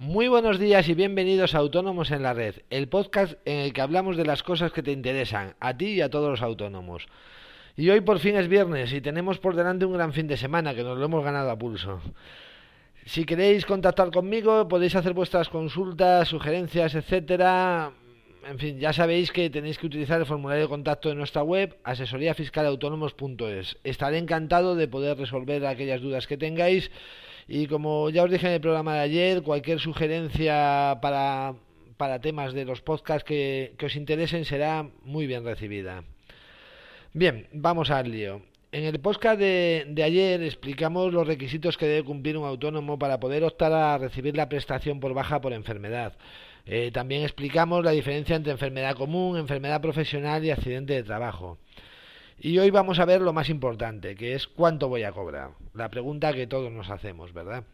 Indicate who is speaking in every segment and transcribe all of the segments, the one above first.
Speaker 1: Muy buenos días y bienvenidos a Autónomos en la Red, el podcast en el que hablamos de las cosas que te interesan, a ti y a todos los autónomos. Y hoy por fin es viernes y tenemos por delante un gran fin de semana que nos lo hemos ganado a pulso. Si queréis contactar conmigo, podéis hacer vuestras consultas, sugerencias, etcétera. En fin, ya sabéis que tenéis que utilizar el formulario de contacto de nuestra web, asesoríafiscalautónomos.es. Estaré encantado de poder resolver aquellas dudas que tengáis y como ya os dije en el programa de ayer, cualquier sugerencia para, para temas de los podcasts que, que os interesen será muy bien recibida. Bien, vamos al lío. En el podcast de, ayer explicamos los requisitos que debe cumplir un autónomo para poder optar a recibir la prestación por baja por enfermedad. Eh, también explicamos la diferencia entre enfermedad común, enfermedad profesional y accidente de trabajo. Y hoy vamos a ver lo más importante, que es cuánto voy a cobrar. La pregunta que todos nos hacemos, ¿verdad?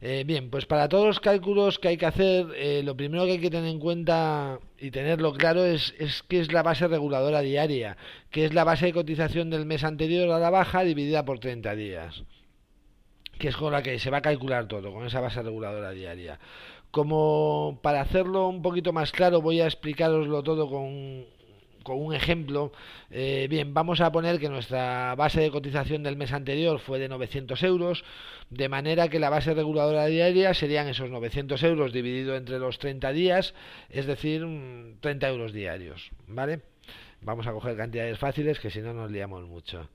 Speaker 1: Eh, bien, pues para todos los cálculos que hay que hacer, eh, lo primero que hay que tener en cuenta y tenerlo claro es, es qué es la base reguladora diaria, que es la base de cotización del mes anterior a la baja dividida por 30 días, que es con la que se va a calcular todo, con esa base reguladora diaria. Como para hacerlo un poquito más claro, voy a explicaroslo todo con con un ejemplo, eh, bien, vamos a poner que nuestra base de cotización del mes anterior fue de 900 euros, de manera que la base reguladora diaria serían esos 900 euros dividido entre los 30 días, es decir, 30 euros diarios, ¿vale? Vamos a coger cantidades fáciles que si no nos liamos mucho.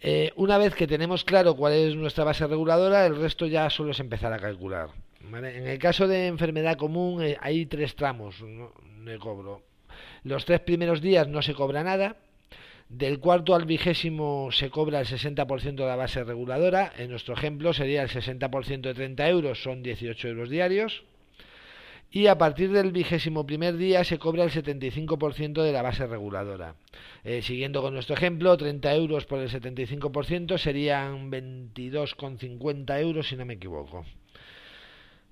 Speaker 1: Eh, una vez que tenemos claro cuál es nuestra base reguladora, el resto ya solo es empezar a calcular. En el caso de enfermedad común eh, hay tres tramos de cobro. Los tres primeros días no se cobra nada. Del cuarto al vigésimo se cobra el 60% de la base reguladora. En nuestro ejemplo sería el 60% de 30 euros, son 18 euros diarios. Y a partir del vigésimo primer día se cobra el 75% de la base reguladora. Eh, siguiendo con nuestro ejemplo, 30 euros por el 75% serían 22,50 euros si no me equivoco.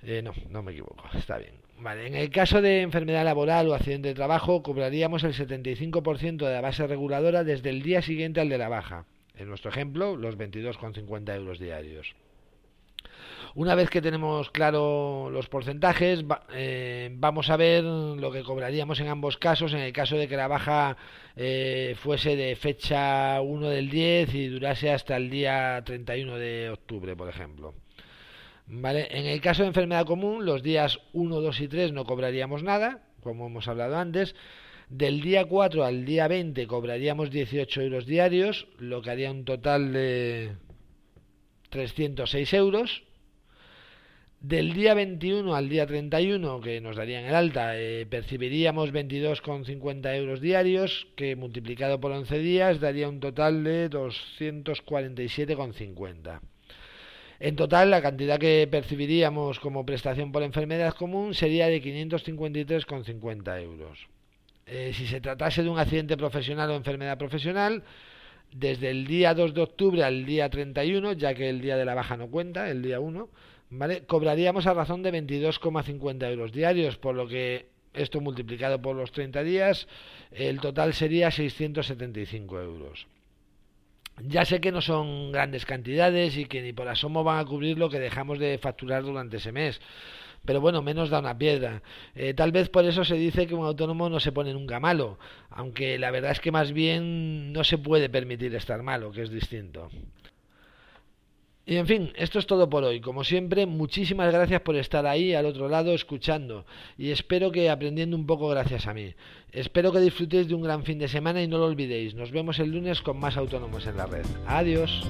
Speaker 1: Eh, no, no me equivoco, está bien. Vale, en el caso de enfermedad laboral o accidente de trabajo, cobraríamos el 75% de la base reguladora desde el día siguiente al de la baja. En nuestro ejemplo, los 22,50 euros diarios. Una vez que tenemos claro los porcentajes, eh, vamos a ver lo que cobraríamos en ambos casos. En el caso de que la baja eh, fuese de fecha 1 del 10 y durase hasta el día 31 de octubre, por ejemplo. ¿Vale? En el caso de enfermedad común, los días 1, 2 y 3 no cobraríamos nada, como hemos hablado antes. Del día 4 al día 20 cobraríamos 18 euros diarios, lo que haría un total de 306 euros. Del día 21 al día 31, que nos darían el alta, eh, percibiríamos 22,50 euros diarios, que multiplicado por 11 días daría un total de 247,50. En total, la cantidad que percibiríamos como prestación por enfermedad común sería de 553,50 euros. Eh, si se tratase de un accidente profesional o enfermedad profesional, desde el día 2 de octubre al día 31, ya que el día de la baja no cuenta, el día 1, ¿vale? cobraríamos a razón de 22,50 euros diarios, por lo que esto multiplicado por los 30 días, el total sería 675 euros. Ya sé que no son grandes cantidades y que ni por asomo van a cubrir lo que dejamos de facturar durante ese mes. Pero bueno, menos da una piedra. Eh, tal vez por eso se dice que un autónomo no se pone nunca malo, aunque la verdad es que más bien no se puede permitir estar malo, que es distinto. Y en fin, esto es todo por hoy. Como siempre, muchísimas gracias por estar ahí al otro lado escuchando y espero que aprendiendo un poco gracias a mí. Espero que disfrutéis de un gran fin de semana y no lo olvidéis. Nos vemos el lunes con más autónomos en la red. Adiós.